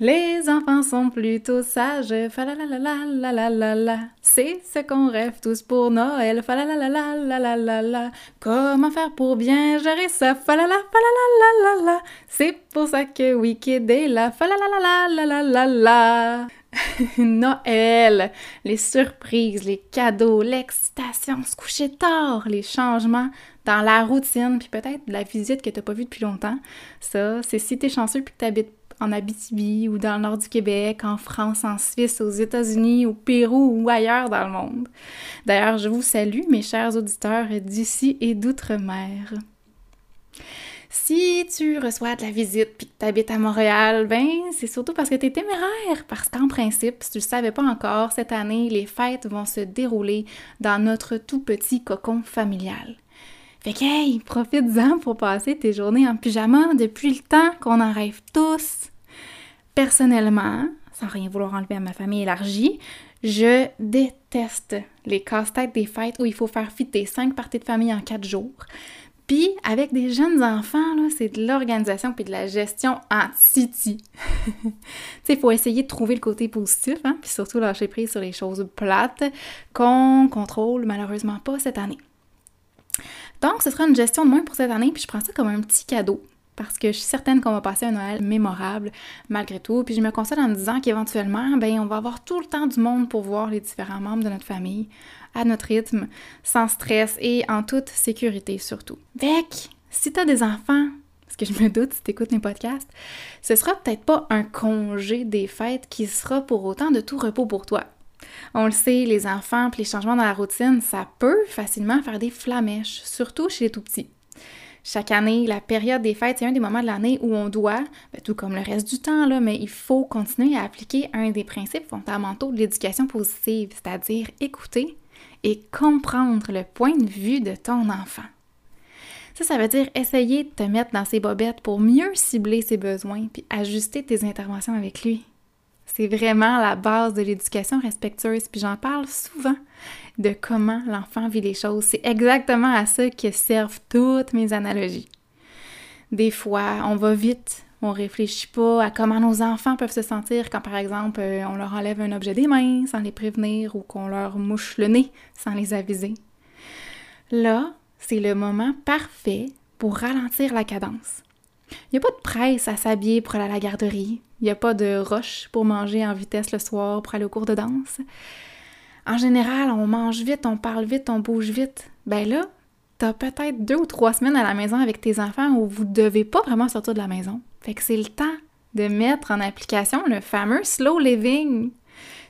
Les enfants sont plutôt sages, la C'est ce qu'on rêve tous pour Noël, la Comment faire pour bien gérer ça, la C'est pour ça que Wicked est là, la Noël, les surprises, les cadeaux, l'excitation, se coucher tard, les changements dans la routine, puis peut-être la visite que t'as pas vue depuis longtemps. Ça, c'est si t'es chanceux puis que t'habites en Abitibi ou dans le nord du Québec, en France, en Suisse, aux États-Unis, au Pérou ou ailleurs dans le monde. D'ailleurs, je vous salue, mes chers auditeurs d'ici et d'outre-mer. Si tu reçois de la visite puis que tu habites à Montréal, ben c'est surtout parce que tu es téméraire. Parce qu'en principe, si tu le savais pas encore, cette année, les fêtes vont se dérouler dans notre tout petit cocon familial. Fait que, hey, profite-en pour passer tes journées en pyjama depuis le temps qu'on en rêve tous. Personnellement, sans rien vouloir enlever à ma famille élargie, je déteste les casse-têtes des fêtes où il faut faire fitter cinq parties de famille en quatre jours. Puis, avec des jeunes enfants, c'est de l'organisation puis de la gestion en city. tu sais, il faut essayer de trouver le côté positif, hein, puis surtout lâcher prise sur les choses plates qu'on contrôle malheureusement pas cette année. Donc, ce sera une gestion de moins pour cette année, puis je prends ça comme un petit cadeau parce que je suis certaine qu'on va passer un Noël mémorable malgré tout. Puis je me console en me disant qu'éventuellement, ben on va avoir tout le temps du monde pour voir les différents membres de notre famille à notre rythme, sans stress et en toute sécurité surtout. Vec, si t'as des enfants, parce que je me doute si t'écoutes mes podcasts, ce sera peut-être pas un congé des fêtes qui sera pour autant de tout repos pour toi. On le sait, les enfants puis les changements dans la routine, ça peut facilement faire des flamèches, surtout chez les tout petits. Chaque année, la période des fêtes, c'est un des moments de l'année où on doit, ben, tout comme le reste du temps, mais il faut continuer à appliquer un des principes fondamentaux de l'éducation positive, c'est-à-dire écouter et comprendre le point de vue de ton enfant. Ça, ça veut dire essayer de te mettre dans ses bobettes pour mieux cibler ses besoins puis ajuster tes interventions avec lui. C'est vraiment la base de l'éducation respectueuse, puis j'en parle souvent de comment l'enfant vit les choses. C'est exactement à ça que servent toutes mes analogies. Des fois, on va vite, on réfléchit pas à comment nos enfants peuvent se sentir quand, par exemple, euh, on leur enlève un objet des mains sans les prévenir ou qu'on leur mouche le nez sans les aviser. Là, c'est le moment parfait pour ralentir la cadence. Il n'y a pas de presse à s'habiller pour aller à la garderie. Il n'y a pas de roche pour manger en vitesse le soir pour aller au cours de danse. En général, on mange vite, on parle vite, on bouge vite. Ben là, t'as peut-être deux ou trois semaines à la maison avec tes enfants où vous devez pas vraiment sortir de la maison. Fait que c'est le temps de mettre en application le fameux slow living.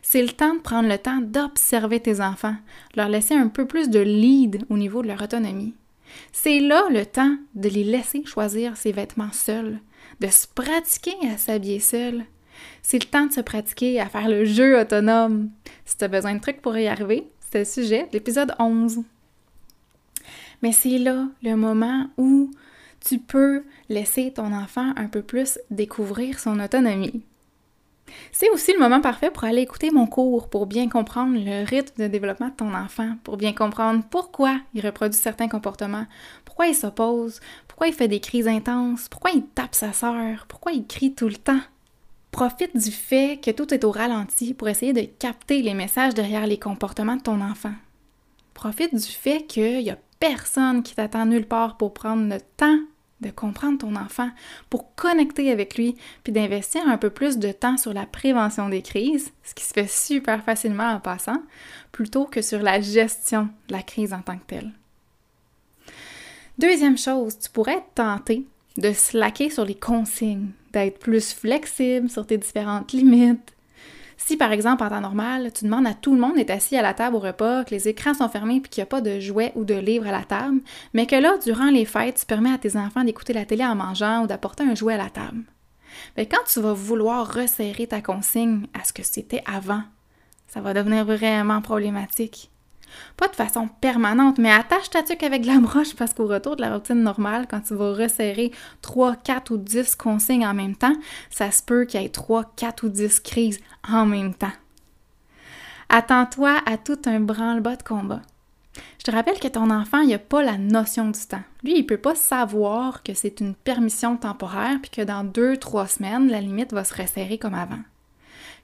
C'est le temps de prendre le temps d'observer tes enfants, leur laisser un peu plus de lead au niveau de leur autonomie. C'est là le temps de les laisser choisir ses vêtements seuls, de se pratiquer à s'habiller seul, c'est le temps de se pratiquer à faire le jeu autonome. Si tu as besoin de trucs pour y arriver, c'est le sujet de l'épisode 11. Mais c'est là le moment où tu peux laisser ton enfant un peu plus découvrir son autonomie. C'est aussi le moment parfait pour aller écouter mon cours, pour bien comprendre le rythme de développement de ton enfant, pour bien comprendre pourquoi il reproduit certains comportements, pourquoi il s'oppose, pourquoi il fait des crises intenses, pourquoi il tape sa sœur, pourquoi il crie tout le temps. Profite du fait que tout est au ralenti pour essayer de capter les messages derrière les comportements de ton enfant. Profite du fait qu'il n'y a personne qui t'attend nulle part pour prendre le temps de comprendre ton enfant, pour connecter avec lui, puis d'investir un peu plus de temps sur la prévention des crises, ce qui se fait super facilement en passant, plutôt que sur la gestion de la crise en tant que telle. Deuxième chose, tu pourrais être tenté de slacker sur les consignes, d'être plus flexible sur tes différentes limites. Si par exemple en temps normal, tu demandes à tout le monde d'être assis à la table au repas, que les écrans sont fermés puis qu'il n'y a pas de jouets ou de livres à la table, mais que là, durant les fêtes, tu permets à tes enfants d'écouter la télé en mangeant ou d'apporter un jouet à la table. Mais quand tu vas vouloir resserrer ta consigne à ce que c'était avant, ça va devenir vraiment problématique. Pas de façon permanente, mais attache ta tuque avec la broche parce qu'au retour de la routine normale, quand tu vas resserrer 3, 4 ou 10 consignes en même temps, ça se peut qu'il y ait 3, 4 ou 10 crises en même temps. Attends-toi à tout un branle-bas de combat. Je te rappelle que ton enfant, il n'a pas la notion du temps. Lui, il ne peut pas savoir que c'est une permission temporaire puis que dans deux, trois semaines, la limite va se resserrer comme avant.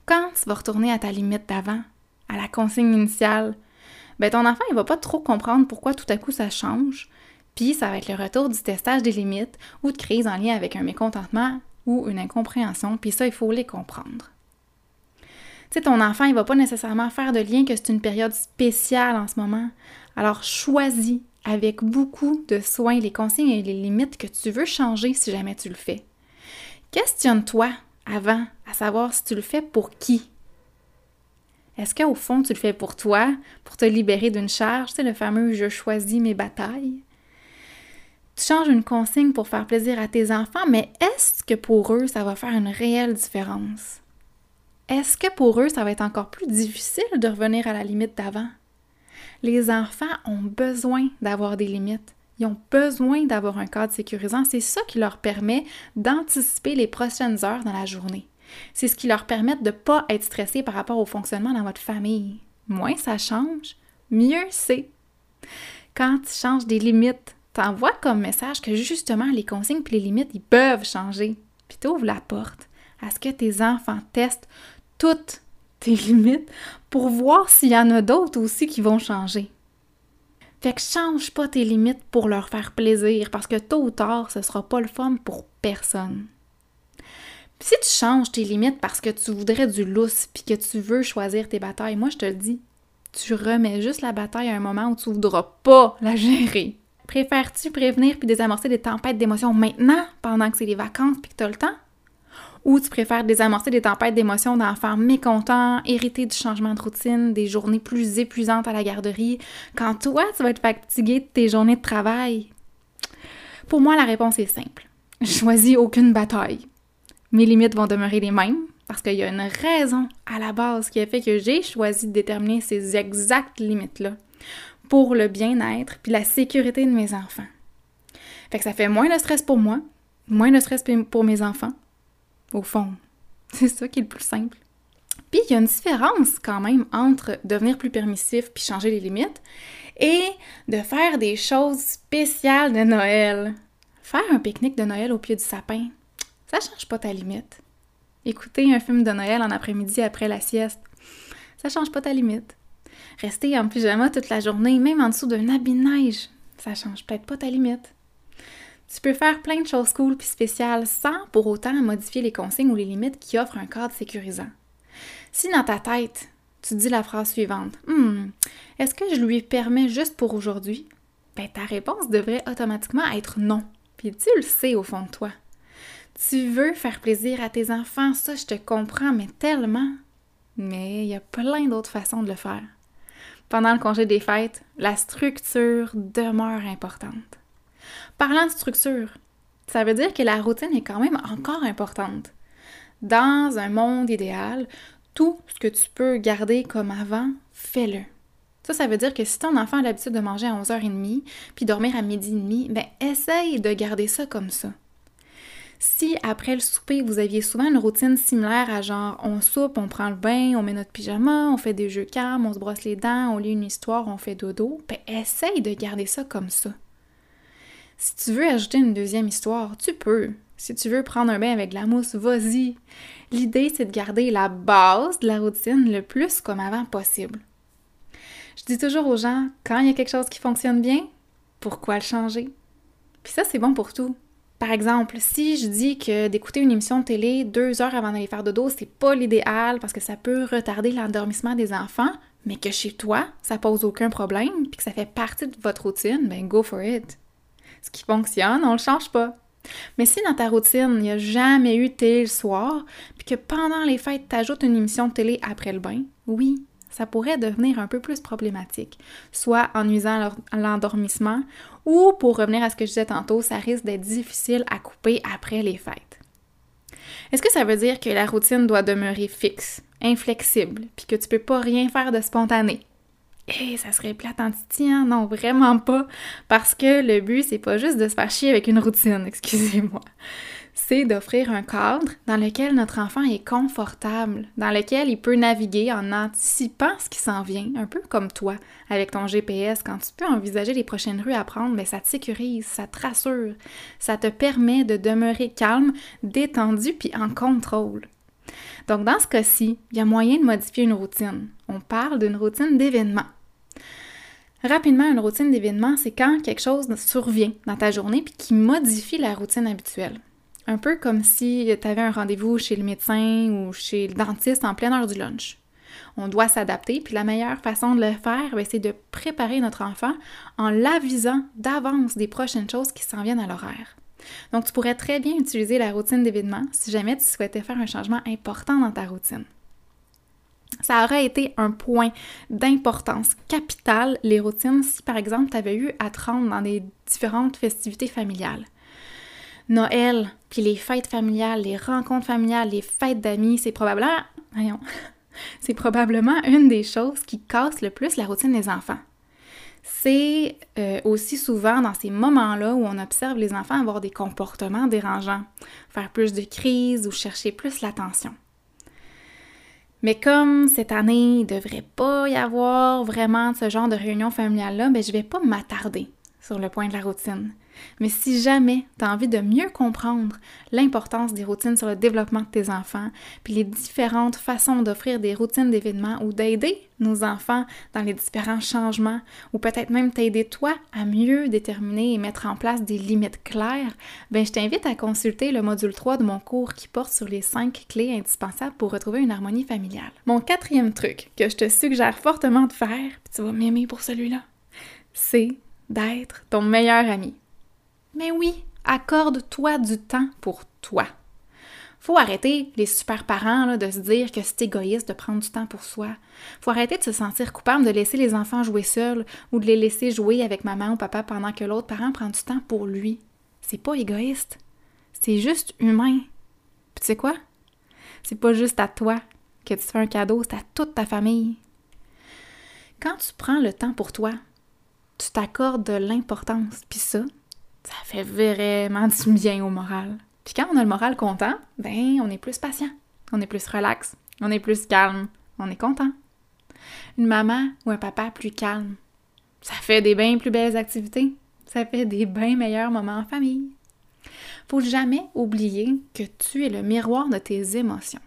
Quand tu vas retourner à ta limite d'avant, à la consigne initiale, ben ton enfant, il va pas trop comprendre pourquoi tout à coup ça change, puis ça va être le retour du testage des limites ou de crise en lien avec un mécontentement ou une incompréhension, puis ça, il faut les comprendre. Tu ton enfant, il va pas nécessairement faire de lien que c'est une période spéciale en ce moment. Alors, choisis avec beaucoup de soin les consignes et les limites que tu veux changer si jamais tu le fais. Questionne-toi avant à savoir si tu le fais pour qui. Est-ce qu'au fond, tu le fais pour toi, pour te libérer d'une charge, c'est le fameux je choisis mes batailles? Tu changes une consigne pour faire plaisir à tes enfants, mais est-ce que pour eux, ça va faire une réelle différence? Est-ce que pour eux, ça va être encore plus difficile de revenir à la limite d'avant? Les enfants ont besoin d'avoir des limites. Ils ont besoin d'avoir un cadre sécurisant. C'est ça qui leur permet d'anticiper les prochaines heures dans la journée. C'est ce qui leur permet de ne pas être stressés par rapport au fonctionnement dans votre famille. Moins ça change, mieux c'est. Quand tu changes des limites, t'envoies comme message que justement les consignes et les limites, ils peuvent changer. Puis ouvres la porte à ce que tes enfants testent toutes tes limites pour voir s'il y en a d'autres aussi qui vont changer. Fait que change pas tes limites pour leur faire plaisir parce que tôt ou tard, ce sera pas le fun pour personne. Si tu changes tes limites parce que tu voudrais du lousse puis que tu veux choisir tes batailles, moi je te le dis, tu remets juste la bataille à un moment où tu voudras pas la gérer. Préfères-tu prévenir puis désamorcer des tempêtes d'émotions maintenant pendant que c'est les vacances puis que tu le temps? Ou tu préfères désamorcer des tempêtes d'émotions d'enfants mécontents, hérités du changement de routine, des journées plus épuisantes à la garderie, quand toi, tu vas être fatigué de tes journées de travail? Pour moi, la réponse est simple. Choisis aucune bataille. Mes limites vont demeurer les mêmes parce qu'il y a une raison à la base qui a fait que j'ai choisi de déterminer ces exactes limites-là pour le bien-être puis la sécurité de mes enfants. Fait que ça fait moins de stress pour moi, moins de stress pour mes enfants, au fond. C'est ça qui est le plus simple. Puis il y a une différence quand même entre devenir plus permissif puis changer les limites et de faire des choses spéciales de Noël. Faire un pique-nique de Noël au pied du sapin, ça change pas ta limite. Écouter un film de Noël en après-midi après la sieste, ça change pas ta limite. Rester en pyjama toute la journée, même en dessous d'un habit de neige, ça change peut-être pas ta limite. Tu peux faire plein de choses cool puis spéciales sans pour autant modifier les consignes ou les limites qui offrent un cadre sécurisant. Si dans ta tête, tu dis la phrase suivante Hum, est-ce que je lui permets juste pour aujourd'hui ben, ta réponse devrait automatiquement être non. Puis tu le sais au fond de toi. Tu veux faire plaisir à tes enfants, ça je te comprends, mais tellement. Mais il y a plein d'autres façons de le faire. Pendant le congé des fêtes, la structure demeure importante. Parlant de structure, ça veut dire que la routine est quand même encore importante. Dans un monde idéal, tout ce que tu peux garder comme avant, fais-le. Ça, ça veut dire que si ton enfant a l'habitude de manger à 11h30 puis dormir à midi et demi, ben essaye de garder ça comme ça. Si après le souper, vous aviez souvent une routine similaire à genre on soupe, on prend le bain, on met notre pyjama, on fait des jeux calmes, on se brosse les dents, on lit une histoire, on fait dodo, ben essaye de garder ça comme ça. Si tu veux ajouter une deuxième histoire, tu peux. Si tu veux prendre un bain avec de la mousse, vas-y. L'idée, c'est de garder la base de la routine le plus comme avant possible. Je dis toujours aux gens, quand il y a quelque chose qui fonctionne bien, pourquoi le changer? Puis ça, c'est bon pour tout. Par exemple, si je dis que d'écouter une émission de télé deux heures avant d'aller faire dodo, c'est pas l'idéal parce que ça peut retarder l'endormissement des enfants, mais que chez toi, ça pose aucun problème, puis que ça fait partie de votre routine, ben go for it ce qui fonctionne, on le change pas. Mais si dans ta routine, il n'y a jamais eu télé le soir, puis que pendant les fêtes, tu ajoutes une émission de télé après le bain, oui, ça pourrait devenir un peu plus problématique, soit en nuisant l'endormissement, ou pour revenir à ce que je disais tantôt, ça risque d'être difficile à couper après les fêtes. Est-ce que ça veut dire que la routine doit demeurer fixe, inflexible, puis que tu peux pas rien faire de spontané? Eh, ça serait plate en hein? Non, vraiment pas. Parce que le but, c'est pas juste de se faire chier avec une routine, excusez-moi. C'est d'offrir un cadre dans lequel notre enfant est confortable, dans lequel il peut naviguer en anticipant ce qui s'en vient, un peu comme toi avec ton GPS. Quand tu peux envisager les prochaines rues à prendre, mais ben, ça te sécurise, ça te rassure, ça te permet de demeurer calme, détendu puis en contrôle. Donc dans ce cas-ci, il y a moyen de modifier une routine. On parle d'une routine d'événement. Rapidement, une routine d'événement, c'est quand quelque chose survient dans ta journée puis qui modifie la routine habituelle. Un peu comme si tu avais un rendez-vous chez le médecin ou chez le dentiste en pleine heure du lunch. On doit s'adapter, puis la meilleure façon de le faire, ben, c'est de préparer notre enfant en l'avisant d'avance des prochaines choses qui s'en viennent à l'horaire. Donc, tu pourrais très bien utiliser la routine d'événement si jamais tu souhaitais faire un changement important dans ta routine. Ça aurait été un point d'importance capitale, les routines, si par exemple tu avais eu à te rendre dans des différentes festivités familiales. Noël, puis les fêtes familiales, les rencontres familiales, les fêtes d'amis, c'est probablement, voyons, c'est probablement une des choses qui casse le plus la routine des enfants. C'est euh, aussi souvent dans ces moments-là où on observe les enfants avoir des comportements dérangeants, faire plus de crises ou chercher plus l'attention. Mais comme cette année, il ne devrait pas y avoir vraiment ce genre de réunion familiale-là, ben, je ne vais pas m'attarder sur le point de la routine. Mais si jamais tu as envie de mieux comprendre l'importance des routines sur le développement de tes enfants, puis les différentes façons d'offrir des routines d'événements ou d'aider nos enfants dans les différents changements, ou peut-être même t'aider toi à mieux déterminer et mettre en place des limites claires, ben je t'invite à consulter le module 3 de mon cours qui porte sur les 5 clés indispensables pour retrouver une harmonie familiale. Mon quatrième truc que je te suggère fortement de faire, puis tu vas m'aimer pour celui-là, c'est d'être ton meilleur ami. Mais oui, accorde-toi du temps pour toi. Faut arrêter, les super parents, de se dire que c'est égoïste de prendre du temps pour soi. Faut arrêter de se sentir coupable de laisser les enfants jouer seuls ou de les laisser jouer avec maman ou papa pendant que l'autre parent prend du temps pour lui. C'est pas égoïste. C'est juste humain. Puis tu sais quoi? C'est pas juste à toi que tu fais un cadeau, c'est à toute ta famille. Quand tu prends le temps pour toi, tu t'accordes de l'importance. Puis ça, ça fait vraiment du bien au moral. Puis quand on a le moral content, ben on est plus patient, on est plus relax, on est plus calme, on est content. Une maman ou un papa plus calme, ça fait des bien plus belles activités, ça fait des bien meilleurs moments en famille. Faut jamais oublier que tu es le miroir de tes émotions.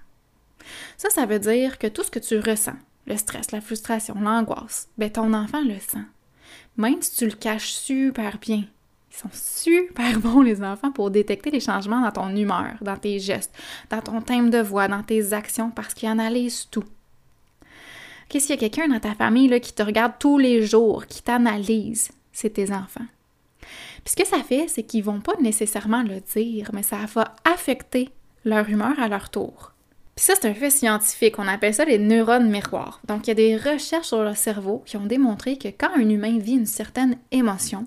Ça, ça veut dire que tout ce que tu ressens, le stress, la frustration, l'angoisse, ben ton enfant le sent. Même si tu le caches super bien, ils sont super bons, les enfants, pour détecter les changements dans ton humeur, dans tes gestes, dans ton thème de voix, dans tes actions, parce qu'ils analysent tout. Qu'est-ce qu'il y a quelqu'un dans ta famille qui te regarde tous les jours, qui t'analyse, c'est tes enfants. Puis ce que ça fait, c'est qu'ils vont pas nécessairement le dire, mais ça va affecter leur humeur à leur tour. Puis ça, c'est un fait scientifique. On appelle ça les neurones miroirs. Donc, il y a des recherches sur le cerveau qui ont démontré que quand un humain vit une certaine émotion,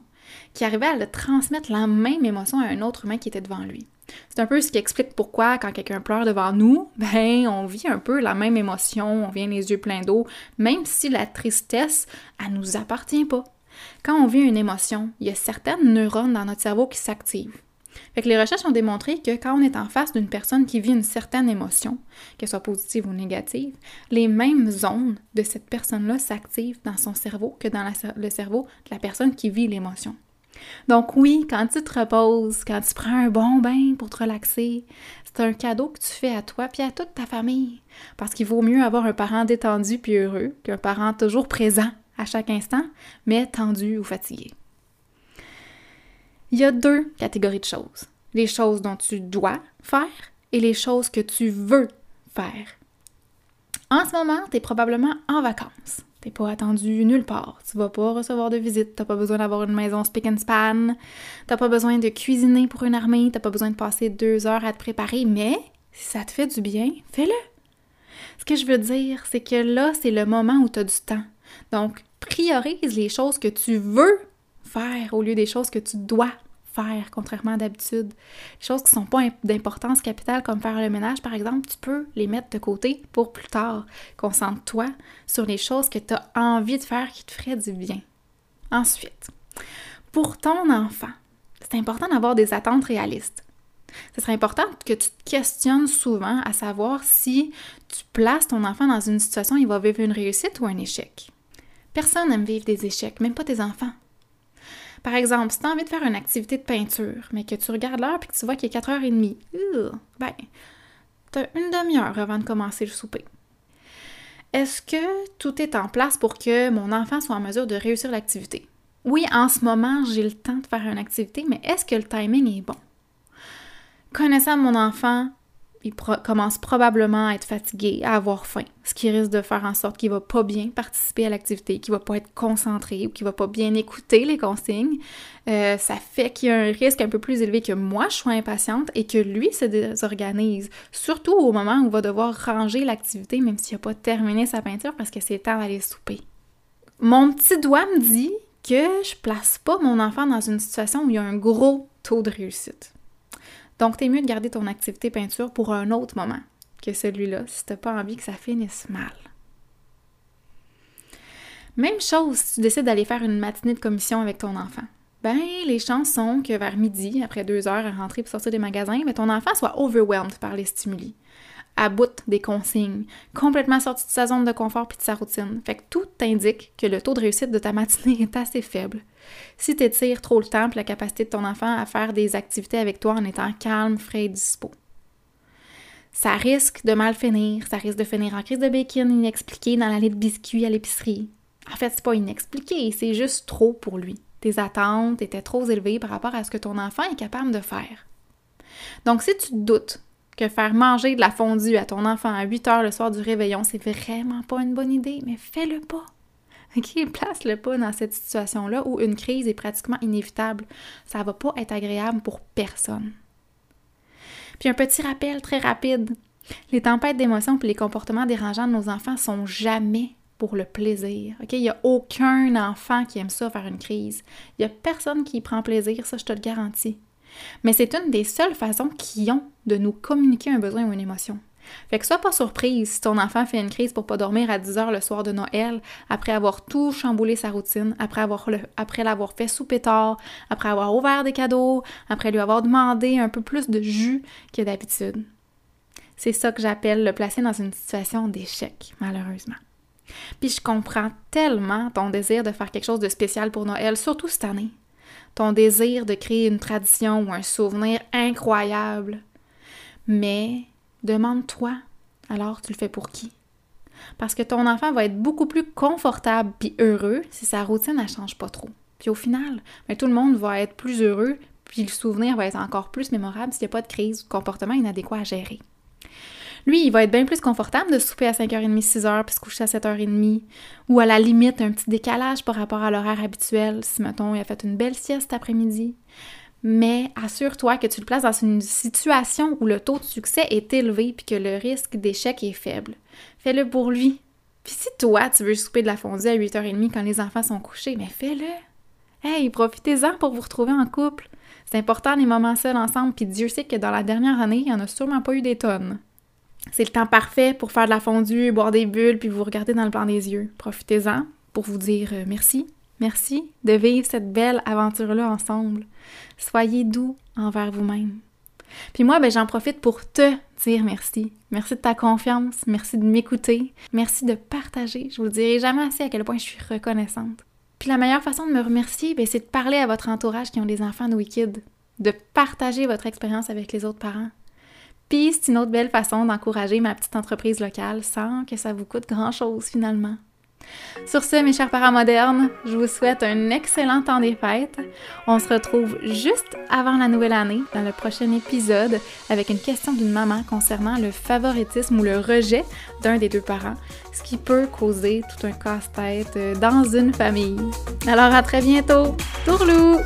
qui arrivait à le transmettre la même émotion à un autre humain qui était devant lui. C'est un peu ce qui explique pourquoi, quand quelqu'un pleure devant nous, ben, on vit un peu la même émotion, on vient les yeux pleins d'eau, même si la tristesse, elle nous appartient pas. Quand on vit une émotion, il y a certaines neurones dans notre cerveau qui s'activent. Fait que les recherches ont démontré que quand on est en face d'une personne qui vit une certaine émotion, qu'elle soit positive ou négative, les mêmes zones de cette personne-là s'activent dans son cerveau que dans le cerveau de la personne qui vit l'émotion. Donc oui, quand tu te reposes, quand tu prends un bon bain pour te relaxer, c'est un cadeau que tu fais à toi puis à toute ta famille. Parce qu'il vaut mieux avoir un parent détendu puis heureux qu'un parent toujours présent à chaque instant, mais tendu ou fatigué. Il y a deux catégories de choses. Les choses dont tu dois faire et les choses que tu veux faire. En ce moment, tu es probablement en vacances. T'es pas attendu nulle part. Tu vas pas recevoir de visite. T'as pas besoin d'avoir une maison spick and span. T'as pas besoin de cuisiner pour une armée. T'as pas besoin de passer deux heures à te préparer. Mais si ça te fait du bien, fais-le. Ce que je veux dire, c'est que là, c'est le moment où tu as du temps. Donc, priorise les choses que tu veux faire au lieu des choses que tu dois contrairement d'habitude. Les choses qui sont pas d'importance capitale, comme faire le ménage, par exemple, tu peux les mettre de côté pour plus tard. Concentre-toi sur les choses que tu as envie de faire qui te feraient du bien. Ensuite, pour ton enfant, c'est important d'avoir des attentes réalistes. Ce serait important que tu te questionnes souvent à savoir si tu places ton enfant dans une situation où il va vivre une réussite ou un échec. Personne n'aime vivre des échecs, même pas tes enfants. Par exemple, si tu as envie de faire une activité de peinture, mais que tu regardes l'heure et que tu vois qu'il est 4h30, ben, tu as une demi-heure avant de commencer le souper. Est-ce que tout est en place pour que mon enfant soit en mesure de réussir l'activité? Oui, en ce moment, j'ai le temps de faire une activité, mais est-ce que le timing est bon? Connaissant mon enfant, il commence probablement à être fatigué, à avoir faim, ce qui risque de faire en sorte qu'il va pas bien participer à l'activité, qu'il va pas être concentré ou qu'il va pas bien écouter les consignes. Euh, ça fait qu'il y a un risque un peu plus élevé que moi je sois impatiente et que lui se désorganise, surtout au moment où il va devoir ranger l'activité même s'il n'a pas terminé sa peinture parce que c'est temps d'aller souper. Mon petit doigt me dit que je place pas mon enfant dans une situation où il y a un gros taux de réussite. Donc, t'es mieux de garder ton activité peinture pour un autre moment que celui-là, si t'as pas envie que ça finisse mal. Même chose si tu décides d'aller faire une matinée de commission avec ton enfant. Ben, les chances sont que vers midi, après deux heures à rentrer pour sortir des magasins, ben, ton enfant soit overwhelmed par les stimuli à bout des consignes, complètement sorti de sa zone de confort puis de sa routine. Fait que tout t'indique que le taux de réussite de ta matinée est assez faible. Si tu étires trop le temps la capacité de ton enfant à faire des activités avec toi en étant calme, frais et dispo. Ça risque de mal finir, ça risque de finir en crise de bacon inexpliquée dans l'allée de biscuits à l'épicerie. En fait, c'est pas inexpliqué, c'est juste trop pour lui. Tes attentes étaient trop élevées par rapport à ce que ton enfant est capable de faire. Donc, si tu te doutes que faire manger de la fondue à ton enfant à 8 heures le soir du réveillon, c'est vraiment pas une bonne idée, mais fais-le pas. OK, place-le pas dans cette situation-là où une crise est pratiquement inévitable. Ça va pas être agréable pour personne. Puis un petit rappel très rapide. Les tempêtes d'émotions et les comportements dérangeants de nos enfants sont jamais pour le plaisir. OK? Il n'y a aucun enfant qui aime ça faire une crise. Il n'y a personne qui y prend plaisir, ça je te le garantis. Mais c'est une des seules façons qu'ils ont de nous communiquer un besoin ou une émotion. Fait que sois pas surprise si ton enfant fait une crise pour pas dormir à 10 heures le soir de Noël, après avoir tout chamboulé sa routine, après avoir après l'avoir fait souper tard, après avoir ouvert des cadeaux, après lui avoir demandé un peu plus de jus que d'habitude. C'est ça que j'appelle le placer dans une situation d'échec, malheureusement. Puis je comprends tellement ton désir de faire quelque chose de spécial pour Noël, surtout cette année ton désir de créer une tradition ou un souvenir incroyable. Mais demande-toi, alors tu le fais pour qui? Parce que ton enfant va être beaucoup plus confortable puis heureux si sa routine ne change pas trop. Puis au final, ben, tout le monde va être plus heureux, puis le souvenir va être encore plus mémorable s'il n'y a pas de crise ou de comportement inadéquat à gérer. Lui, il va être bien plus confortable de souper à 5h30, 6h, puis se coucher à 7h30, ou à la limite un petit décalage par rapport à l'horaire habituel, si, mettons, il a fait une belle sieste après-midi. Mais assure-toi que tu le places dans une situation où le taux de succès est élevé puis que le risque d'échec est faible. Fais-le pour lui. Puis si toi, tu veux souper de la fondue à 8h30 quand les enfants sont couchés, mais fais-le. Hey, profitez-en pour vous retrouver en couple. C'est important les moments seuls ensemble, puis Dieu sait que dans la dernière année, il n'y en a sûrement pas eu des tonnes. C'est le temps parfait pour faire de la fondue, boire des bulles, puis vous regarder dans le blanc des yeux. Profitez-en pour vous dire euh, merci. Merci de vivre cette belle aventure-là ensemble. Soyez doux envers vous-même. Puis moi, ben, j'en profite pour te dire merci. Merci de ta confiance, merci de m'écouter, merci de partager. Je vous dirai jamais assez à quel point je suis reconnaissante. Puis la meilleure façon de me remercier, ben, c'est de parler à votre entourage qui ont des enfants de wicked, de partager votre expérience avec les autres parents, puis c'est une autre belle façon d'encourager ma petite entreprise locale sans que ça vous coûte grand-chose finalement. Sur ce, mes chers parents modernes, je vous souhaite un excellent temps des fêtes. On se retrouve juste avant la nouvelle année dans le prochain épisode avec une question d'une maman concernant le favoritisme ou le rejet d'un des deux parents, ce qui peut causer tout un casse-tête dans une famille. Alors à très bientôt. Tourlou!